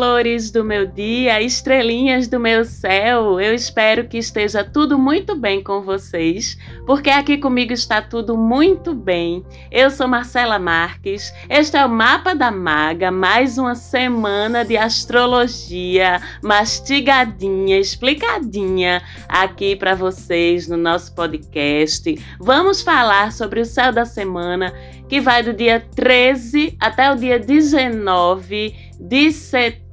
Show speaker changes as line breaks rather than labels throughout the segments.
Flores do meu dia, estrelinhas do meu céu. Eu espero que esteja tudo muito bem com vocês, porque aqui comigo está tudo muito bem. Eu sou Marcela Marques. Este é o Mapa da Maga, mais uma semana de astrologia mastigadinha, explicadinha aqui para vocês no nosso podcast. Vamos falar sobre o céu da semana, que vai do dia 13 até o dia 19 de setembro,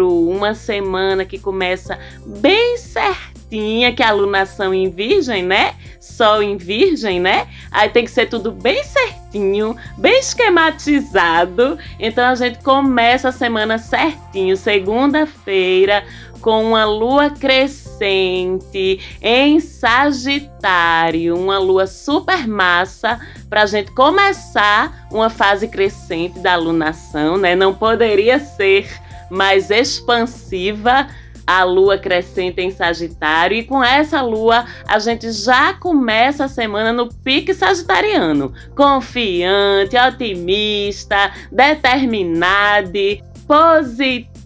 uma semana que começa bem certinha, que é a alunação em virgem, né? Sol em virgem, né? Aí tem que ser tudo bem certinho, bem esquematizado. Então a gente começa a semana certinho, segunda-feira, com uma lua crescente em Sagitário, uma lua super massa para a gente começar uma fase crescente da alunação, né? Não poderia ser mais expansiva a lua crescente em Sagitário. E com essa lua a gente já começa a semana no pique sagitariano, confiante, otimista, determinado, positivo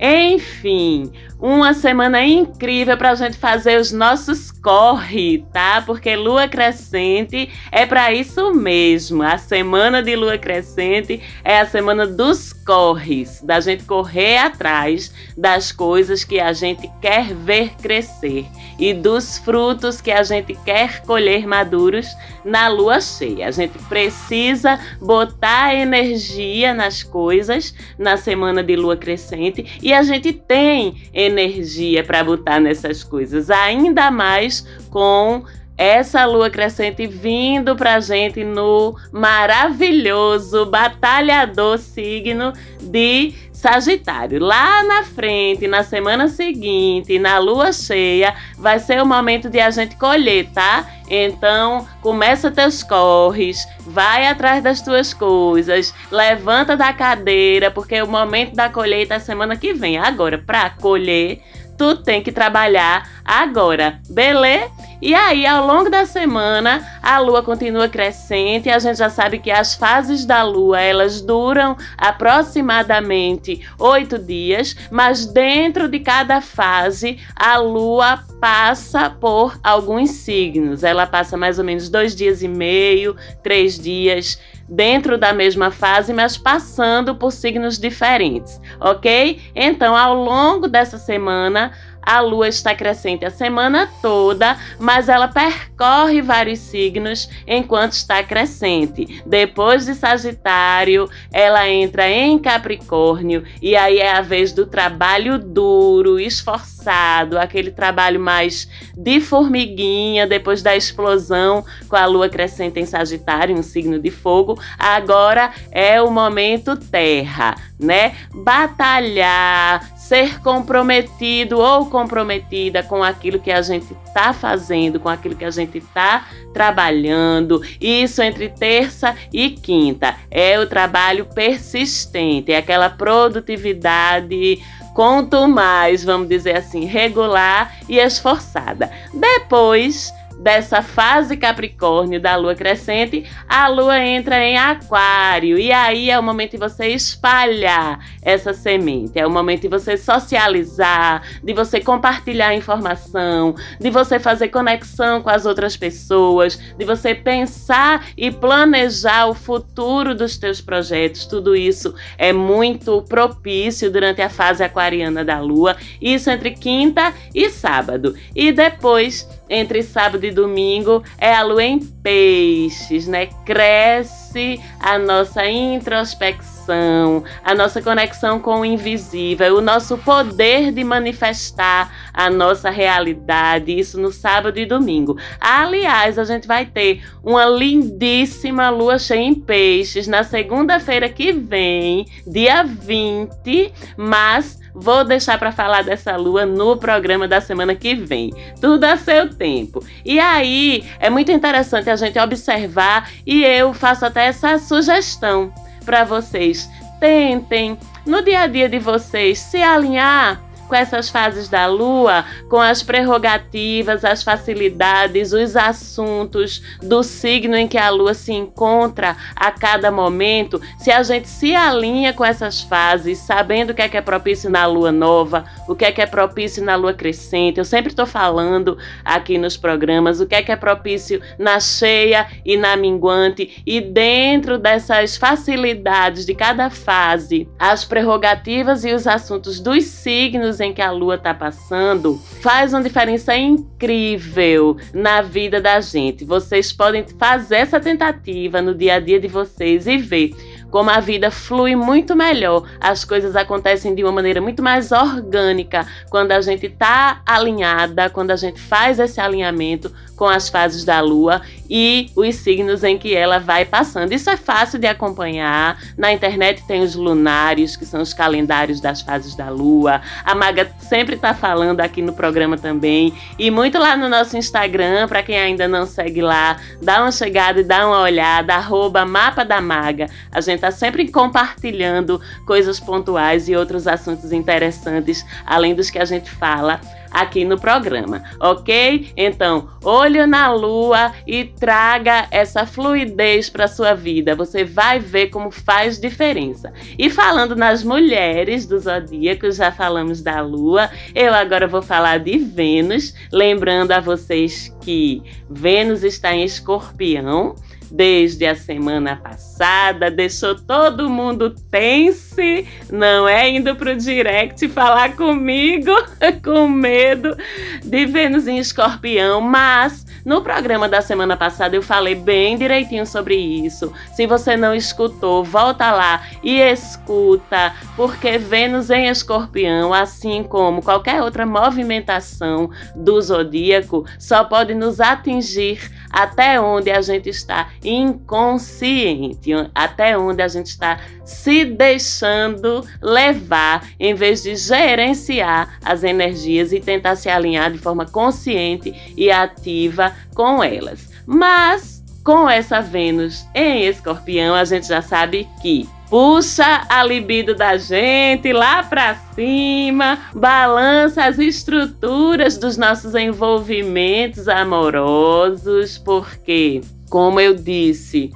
enfim, uma semana incrível para a gente fazer os nossos corre, tá? Porque lua crescente é para isso mesmo. A semana de lua crescente é a semana dos corres, da gente correr atrás das coisas que a gente quer ver crescer e dos frutos que a gente quer colher maduros na lua cheia. A gente precisa botar energia nas coisas na semana de lua crescente e a gente tem energia energia para botar nessas coisas, ainda mais com essa lua crescente vindo pra gente no maravilhoso, batalhador signo de Sagitário. Lá na frente, na semana seguinte, na lua cheia, vai ser o momento de a gente colher, tá? Então, começa teus corres, vai atrás das tuas coisas, levanta da cadeira, porque o momento da colheita é semana que vem. Agora, para colher, tu tem que trabalhar agora, beleza? E aí, ao longo da semana, a lua continua crescente. A gente já sabe que as fases da lua elas duram aproximadamente oito dias, mas dentro de cada fase, a lua passa por alguns signos. Ela passa mais ou menos dois dias e meio, três dias dentro da mesma fase, mas passando por signos diferentes, ok? Então, ao longo dessa semana, a lua está crescente a semana toda, mas ela percorre vários signos enquanto está crescente. Depois de Sagitário, ela entra em Capricórnio e aí é a vez do trabalho duro, esforçado, aquele trabalho mais de formiguinha depois da explosão com a lua crescente em Sagitário, um signo de fogo. Agora é o momento Terra, né? Batalhar, ser comprometido ou comprometida com aquilo que a gente está fazendo, com aquilo que a gente está trabalhando. Isso entre terça e quinta é o trabalho persistente, é aquela produtividade quanto mais, vamos dizer assim, regular e esforçada. Depois dessa fase Capricórnio da lua crescente, a lua entra em Aquário. E aí é o momento de você espalhar essa semente, é o momento de você socializar, de você compartilhar informação, de você fazer conexão com as outras pessoas, de você pensar e planejar o futuro dos teus projetos. Tudo isso é muito propício durante a fase aquariana da lua, isso entre quinta e sábado. E depois entre sábado e domingo é a lua em peixes, né? Cresce a nossa introspecção, a nossa conexão com o invisível, o nosso poder de manifestar a nossa realidade, isso no sábado e domingo. Aliás, a gente vai ter uma lindíssima lua cheia em peixes na segunda-feira que vem, dia 20, mas Vou deixar para falar dessa lua no programa da semana que vem. Tudo a seu tempo. E aí é muito interessante a gente observar e eu faço até essa sugestão para vocês. Tentem no dia a dia de vocês se alinhar com essas fases da lua, com as prerrogativas, as facilidades, os assuntos do signo em que a lua se encontra a cada momento, se a gente se alinha com essas fases, sabendo o que é que é propício na lua nova, o que é que é propício na lua crescente, eu sempre estou falando aqui nos programas o que é que é propício na cheia e na minguante, e dentro dessas facilidades de cada fase, as prerrogativas e os assuntos dos signos em que a lua está passando, faz uma diferença incrível na vida da gente. Vocês podem fazer essa tentativa no dia a dia de vocês e ver como a vida flui muito melhor, as coisas acontecem de uma maneira muito mais orgânica quando a gente está alinhada, quando a gente faz esse alinhamento com as fases da lua e os signos em que ela vai passando. Isso é fácil de acompanhar. Na internet tem os lunares, que são os calendários das fases da lua. A Maga sempre está falando aqui no programa também. E muito lá no nosso Instagram, para quem ainda não segue lá, dá uma chegada e dá uma olhada, arroba Mapa da Maga. A gente está sempre compartilhando coisas pontuais e outros assuntos interessantes, além dos que a gente fala aqui no programa, ok? Então, olho na lua e traga essa fluidez para sua vida. Você vai ver como faz diferença. E falando nas mulheres do zodíaco, já falamos da lua, eu agora vou falar de Vênus, lembrando a vocês que Vênus está em Escorpião desde a semana passada, deixou todo mundo tense, não é? Indo pro direct falar comigo com medo de Vênus em Escorpião, mas no programa da semana passada eu falei bem direitinho sobre isso. Se você não escutou, volta lá e escuta, porque Vênus em Escorpião, assim como qualquer outra movimentação do zodíaco, só pode nos atingir até onde a gente está inconsciente, até onde a gente está se deixando levar, em vez de gerenciar as energias e tentar se alinhar de forma consciente e ativa com elas. Mas com essa Vênus em Escorpião, a gente já sabe que puxa a libido da gente lá para cima, balança as estruturas dos nossos envolvimentos amorosos, porque, como eu disse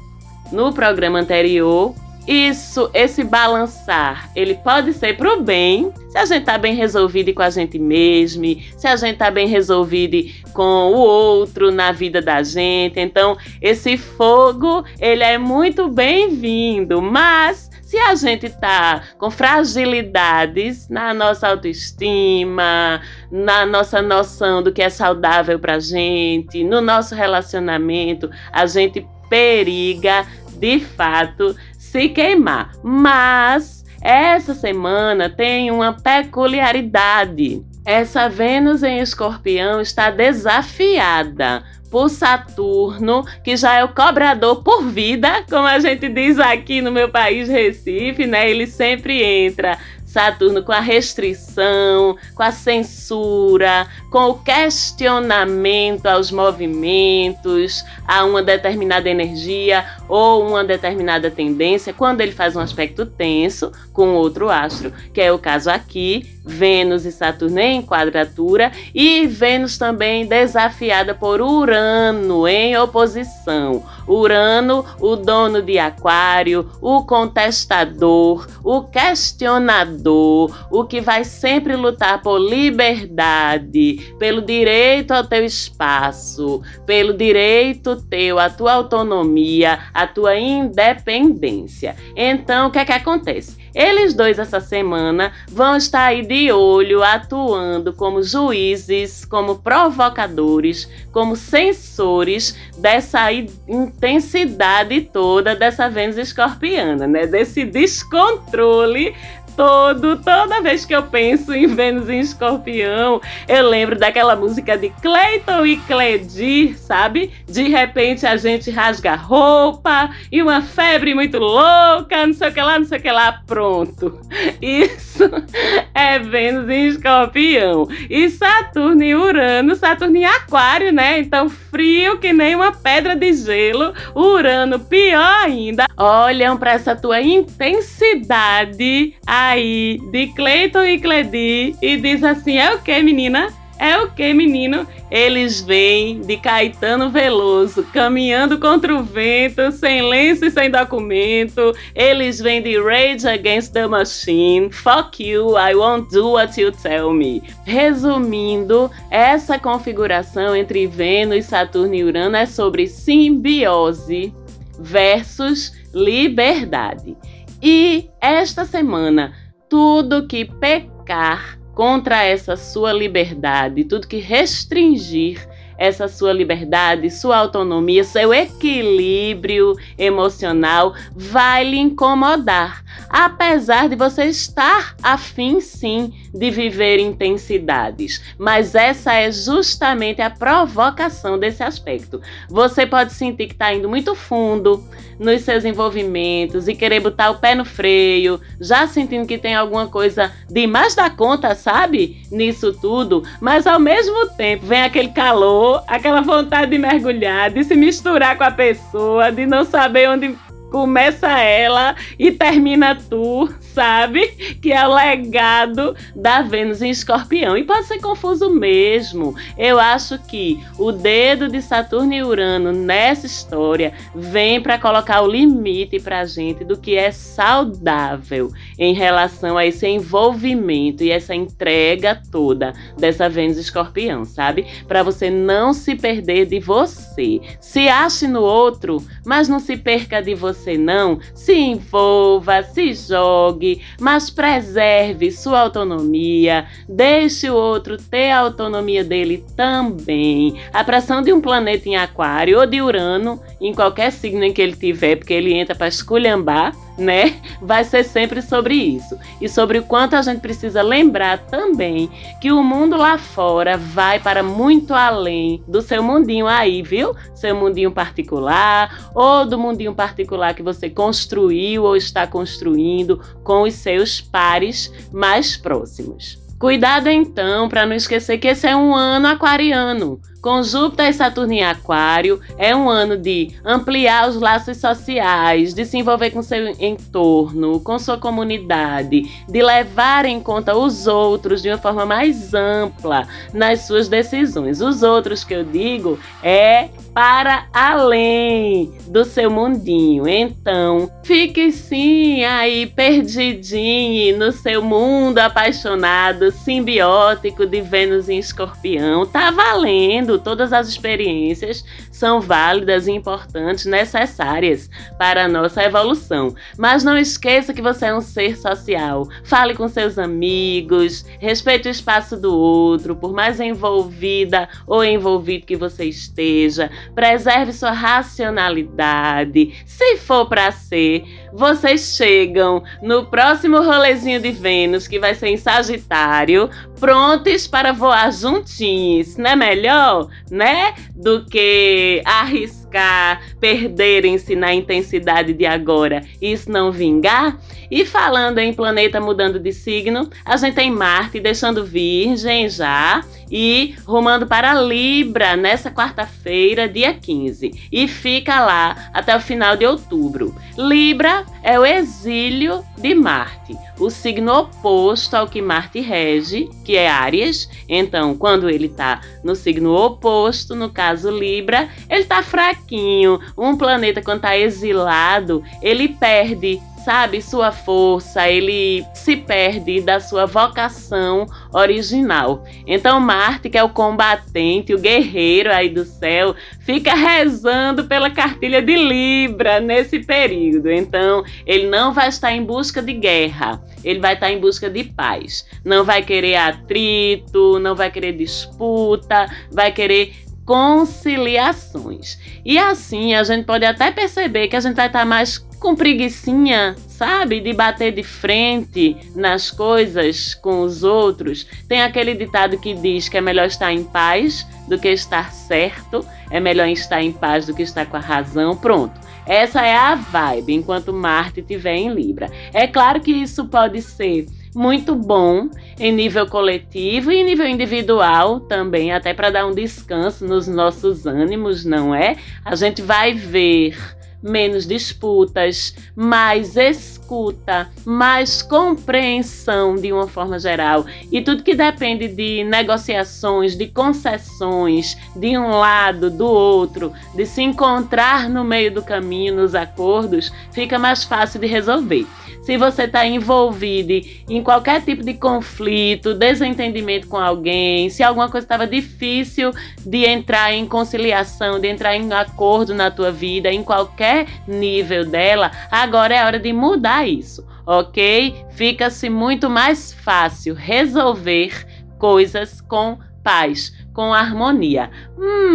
no programa anterior, isso, esse balançar, ele pode ser para o bem, se a gente está bem resolvido com a gente mesmo, se a gente está bem resolvido com o outro na vida da gente. Então, esse fogo, ele é muito bem-vindo, mas se a gente tá com fragilidades na nossa autoestima, na nossa noção do que é saudável pra gente, no nosso relacionamento, a gente periga de fato se queimar. Mas essa semana tem uma peculiaridade. Essa Vênus em Escorpião está desafiada por Saturno, que já é o cobrador por vida, como a gente diz aqui no meu país, Recife, né? Ele sempre entra Saturno com a restrição, com a censura, com o questionamento aos movimentos, a uma determinada energia ou uma determinada tendência, quando ele faz um aspecto tenso com outro astro, que é o caso aqui, Vênus e Saturno em quadratura, e Vênus também desafiada por Urano em oposição. Urano, o dono de Aquário, o contestador, o questionador, o que vai sempre lutar por liberdade, pelo direito ao teu espaço, pelo direito teu, a tua autonomia, a tua independência. Então, o que é que acontece? Eles dois essa semana vão estar aí de olho, atuando como juízes, como provocadores, como censores dessa intensidade toda dessa Vênus escorpiana, né? Desse descontrole todo, toda vez que eu penso em Vênus em Escorpião, eu lembro daquela música de Clayton e Cledir, sabe? De repente a gente rasga a roupa e uma febre muito louca, não sei o que lá, não sei o que lá, pronto. Isso é Vênus em Escorpião. E Saturno e Urano, Saturno em Aquário, né? Então frio que nem uma pedra de gelo, Urano pior ainda. Olham para essa tua intensidade aí de Cleiton e Cledi e diz assim: é o que, menina? É o que, menino? Eles vêm de Caetano Veloso, caminhando contra o vento, sem lenço e sem documento. Eles vêm de Rage Against the Machine. Fuck you, I won't do what you tell me. Resumindo, essa configuração entre Vênus, Saturno e Urano é sobre simbiose versus liberdade. E esta semana, tudo que pecar contra essa sua liberdade, tudo que restringir essa sua liberdade, sua autonomia, seu equilíbrio emocional vai lhe incomodar, apesar de você estar afim sim de viver intensidades. Mas essa é justamente a provocação desse aspecto. Você pode sentir que está indo muito fundo nos seus envolvimentos e querer botar o pé no freio, já sentindo que tem alguma coisa de mais da conta, sabe? Nisso tudo, mas ao mesmo tempo vem aquele calor, aquela vontade de mergulhar, de se misturar com a pessoa, de não saber onde começa ela e termina tu, sabe? Que é o legado da Vênus em Escorpião. E pode ser confuso mesmo. Eu acho que o dedo de Saturno e Urano nessa história vem para colocar o limite para a gente do que é saudável em relação a esse envolvimento e essa entrega toda dessa Vênus Escorpião, sabe? Para você não se perder de você. Se ache no outro, mas não se perca de você não. Se envolva, se jogue mas preserve sua autonomia, deixe o outro ter a autonomia dele também. A pressão de um planeta em Aquário ou de Urano, em qualquer signo em que ele tiver, porque ele entra para esculhambar né? Vai ser sempre sobre isso. E sobre o quanto a gente precisa lembrar também que o mundo lá fora vai para muito além do seu mundinho aí, viu? Seu mundinho particular ou do mundinho particular que você construiu ou está construindo com os seus pares mais próximos. Cuidado então para não esquecer que esse é um ano aquariano. Com Júpiter e Saturno em Aquário, é um ano de ampliar os laços sociais, de se envolver com seu entorno, com sua comunidade, de levar em conta os outros de uma forma mais ampla nas suas decisões. Os outros que eu digo é para além do seu mundinho. Então, fique sim aí perdidinho no seu mundo apaixonado, simbiótico de Vênus em Escorpião. Tá valendo! Todas as experiências são válidas e importantes, necessárias para a nossa evolução. Mas não esqueça que você é um ser social. Fale com seus amigos, respeite o espaço do outro, por mais envolvida ou envolvido que você esteja. Preserve sua racionalidade. Se for para ser, vocês chegam no próximo rolezinho de Vênus, que vai ser em Sagitário, prontos para voar juntinhos. Não é melhor, né? Do que arriscar perderem-se na intensidade de agora e isso não vingar. E falando em planeta mudando de signo, a gente tem Marte deixando Virgem já e rumando para Libra nessa quarta-feira, dia 15, e fica lá até o final de outubro. Libra é o exílio de Marte, o signo oposto ao que Marte rege, que é Áries. Então, quando ele está no signo oposto, no caso Libra, ele está fraquinho. Um planeta, quando está exilado, ele perde sabe, sua força, ele se perde da sua vocação original. Então Marte, que é o combatente, o guerreiro aí do céu, fica rezando pela cartilha de Libra nesse período. Então, ele não vai estar em busca de guerra, ele vai estar em busca de paz. Não vai querer atrito, não vai querer disputa, vai querer conciliações. E assim a gente pode até perceber que a gente vai estar mais com preguiçinha, sabe? De bater de frente nas coisas com os outros. Tem aquele ditado que diz que é melhor estar em paz do que estar certo, é melhor estar em paz do que estar com a razão. Pronto. Essa é a vibe enquanto Marte estiver em Libra. É claro que isso pode ser muito bom em nível coletivo e em nível individual também, até para dar um descanso nos nossos ânimos, não é? A gente vai ver menos disputas, mais escuta, mais compreensão de uma forma geral. E tudo que depende de negociações, de concessões, de um lado, do outro, de se encontrar no meio do caminho, nos acordos, fica mais fácil de resolver se você está envolvido em qualquer tipo de conflito, desentendimento com alguém, se alguma coisa estava difícil de entrar em conciliação, de entrar em acordo na tua vida, em qualquer nível dela, agora é hora de mudar isso, ok? Fica-se muito mais fácil resolver coisas com paz, com harmonia.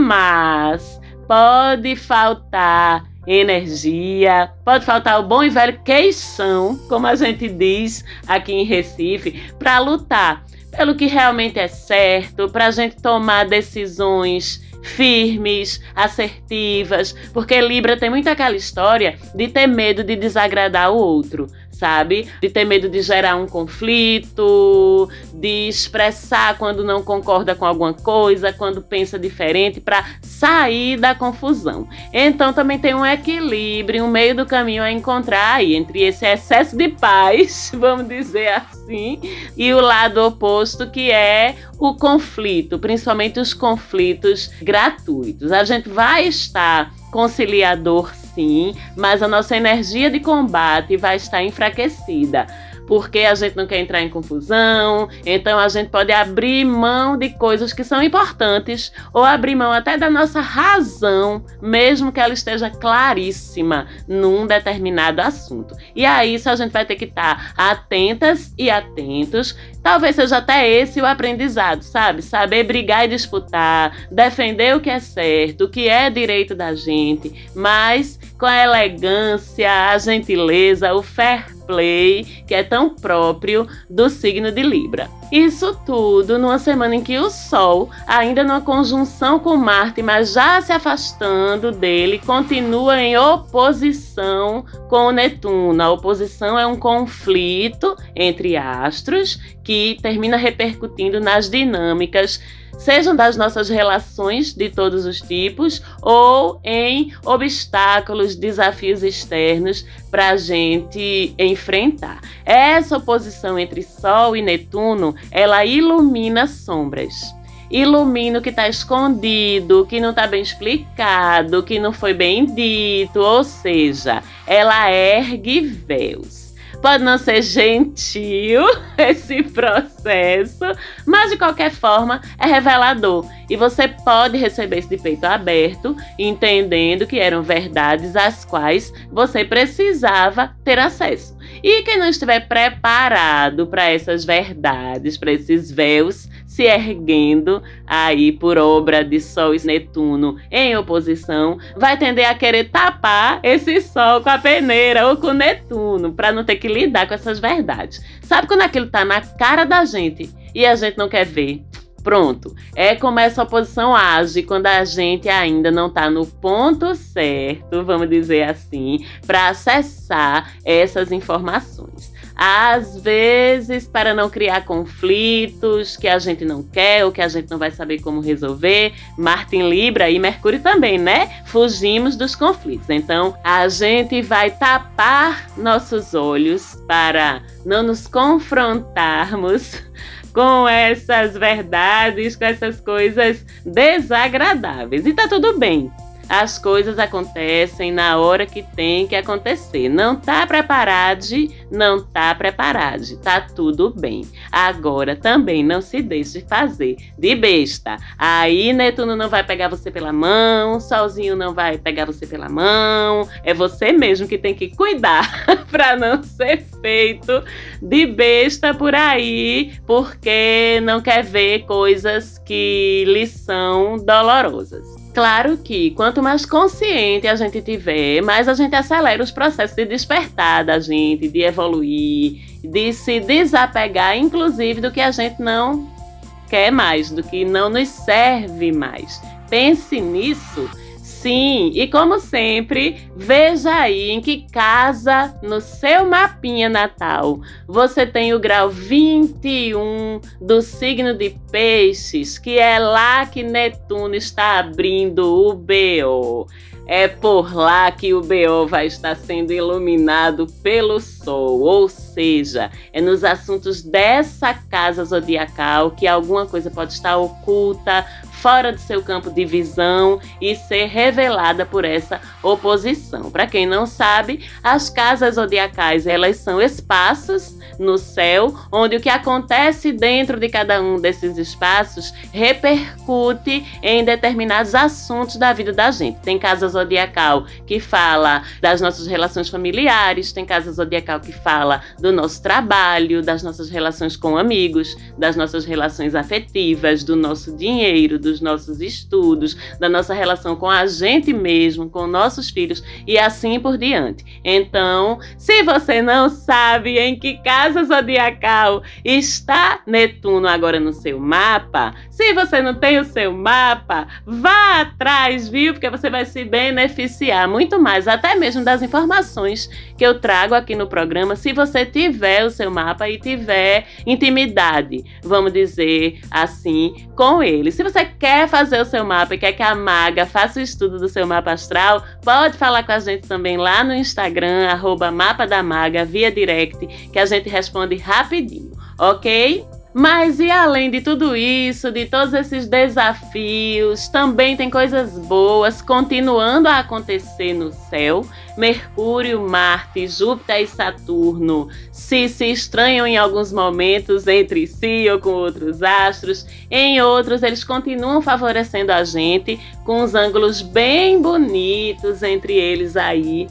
Mas pode faltar energia, pode faltar o bom e velho queixão, como a gente diz aqui em Recife, para lutar pelo que realmente é certo, para a gente tomar decisões firmes, assertivas, porque Libra tem muito aquela história de ter medo de desagradar o outro sabe? De ter medo de gerar um conflito, de expressar quando não concorda com alguma coisa, quando pensa diferente, para sair da confusão. Então também tem um equilíbrio, um meio do caminho a encontrar aí entre esse excesso de paz, vamos dizer assim, e o lado oposto que é o conflito, principalmente os conflitos gratuitos. A gente vai estar conciliador sim, mas a nossa energia de combate vai estar enfraquecida porque a gente não quer entrar em confusão, então a gente pode abrir mão de coisas que são importantes ou abrir mão até da nossa razão, mesmo que ela esteja claríssima num determinado assunto. E aí isso a gente vai ter que estar atentas e atentos. Talvez seja até esse o aprendizado, sabe? Saber brigar e disputar, defender o que é certo, o que é direito da gente, mas com a elegância, a gentileza, o fair play que é tão próprio do signo de Libra. Isso tudo numa semana em que o Sol, ainda numa conjunção com Marte, mas já se afastando dele, continua em oposição com o Netuno. A oposição é um conflito entre astros que termina repercutindo nas dinâmicas sejam das nossas relações de todos os tipos ou em obstáculos, desafios externos para a gente enfrentar. Essa oposição entre Sol e Netuno, ela ilumina sombras ilumina o que está escondido, que não está bem explicado, que não foi bem dito, ou seja, ela ergue véus. Pode não ser gentil esse processo, mas de qualquer forma é revelador. E você pode receber isso de peito aberto, entendendo que eram verdades às quais você precisava ter acesso. E quem não estiver preparado para essas verdades, para esses véus se erguendo aí por obra de Sol e Netuno em oposição, vai tender a querer tapar esse Sol com a peneira ou com Netuno, para não ter que lidar com essas verdades. Sabe quando aquilo tá na cara da gente e a gente não quer ver? Pronto, é como essa oposição age quando a gente ainda não está no ponto certo, vamos dizer assim, para acessar essas informações. Às vezes, para não criar conflitos que a gente não quer ou que a gente não vai saber como resolver, Marte em Libra e Mercúrio também, né? Fugimos dos conflitos. Então, a gente vai tapar nossos olhos para não nos confrontarmos com essas verdades, com essas coisas desagradáveis. E tá tudo bem. As coisas acontecem na hora que tem que acontecer. Não tá preparado, não tá preparado. Tá tudo bem. Agora também não se deixe fazer de besta. Aí Netuno não vai pegar você pela mão, Solzinho não vai pegar você pela mão. É você mesmo que tem que cuidar para não ser feito de besta por aí, porque não quer ver coisas que lhe são dolorosas. Claro que quanto mais consciente a gente tiver, mais a gente acelera os processos de despertar da gente, de evoluir, de se desapegar, inclusive, do que a gente não quer mais, do que não nos serve mais. Pense nisso Sim, e como sempre, veja aí em que casa no seu mapinha natal você tem o grau 21 do signo de Peixes, que é lá que Netuno está abrindo o BO. é por lá que o BO vai estar sendo iluminado pelo sol, ou seja, é nos assuntos dessa casa zodiacal que alguma coisa pode estar oculta, fora do seu campo de visão e ser revelada por essa oposição. Para quem não sabe, as casas zodiacais, elas são espaços no céu, onde o que acontece dentro de cada um desses espaços repercute em determinados assuntos da vida da gente. Tem casa zodiacal que fala das nossas relações familiares, tem casa zodiacal que fala do nosso trabalho, das nossas relações com amigos, das nossas relações afetivas, do nosso dinheiro, dos nossos estudos, da nossa relação com a gente mesmo, com nossos filhos e assim por diante. Então, se você não sabe em que casa zodiacal está Netuno agora no seu mapa, se você não tem o seu mapa, vá atrás, viu? Porque você vai se beneficiar muito mais, até mesmo das informações que eu trago aqui no programa, se você tiver o seu mapa e tiver intimidade, vamos dizer assim, com ele. Se você quer fazer o seu mapa e quer que a maga faça o estudo do seu mapa astral, pode falar com a gente também lá no Instagram, arroba mapa da maga, via direct, que a gente responde rapidinho, ok? Mas e além de tudo isso, de todos esses desafios, também tem coisas boas continuando a acontecer no céu. Mercúrio, Marte, Júpiter e Saturno se se estranham em alguns momentos entre si ou com outros astros, em outros eles continuam favorecendo a gente com uns ângulos bem bonitos entre eles aí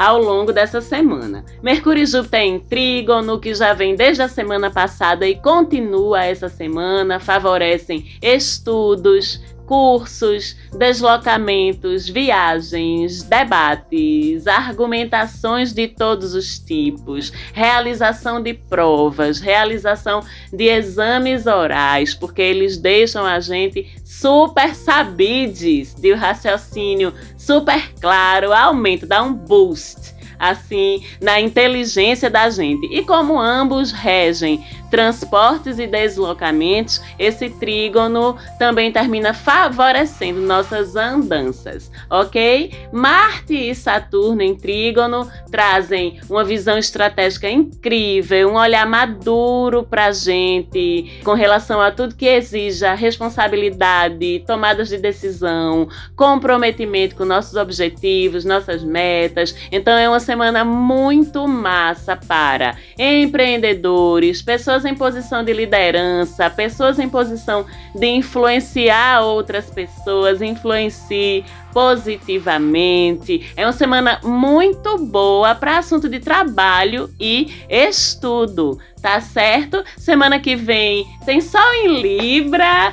ao longo dessa semana. Mercúrio e Júpiter em trígono, que já vem desde a semana passada e continua essa semana, favorecem estudos, cursos, deslocamentos, viagens, debates, argumentações de todos os tipos, realização de provas, realização de exames orais, porque eles deixam a gente super sabides de raciocínio super claro, aumento, dá um boost assim na inteligência da gente. E como ambos regem transportes e deslocamentos, esse trígono também termina favorecendo nossas andanças, ok? Marte e Saturno em trígono trazem uma visão estratégica incrível, um olhar maduro para gente com relação a tudo que exija responsabilidade, tomadas de decisão, comprometimento com nossos objetivos, nossas metas. Então é uma semana muito massa para empreendedores, pessoas pessoas em posição de liderança, pessoas em posição de influenciar outras pessoas, influencie positivamente. É uma semana muito boa para assunto de trabalho e estudo, tá certo? Semana que vem tem Sol em Libra,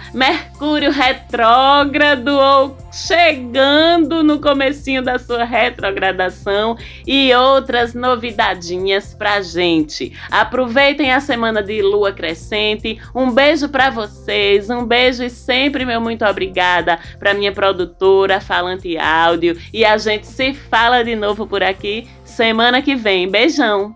Mercúrio retrógrado ou chegando no comecinho da sua retrogradação e outras novidadinhas pra gente. Aproveitem a semana de lua crescente. Um beijo para vocês, um beijo e sempre meu muito obrigada para minha produtora Falante Áudio e a gente se fala de novo por aqui semana que vem. Beijão.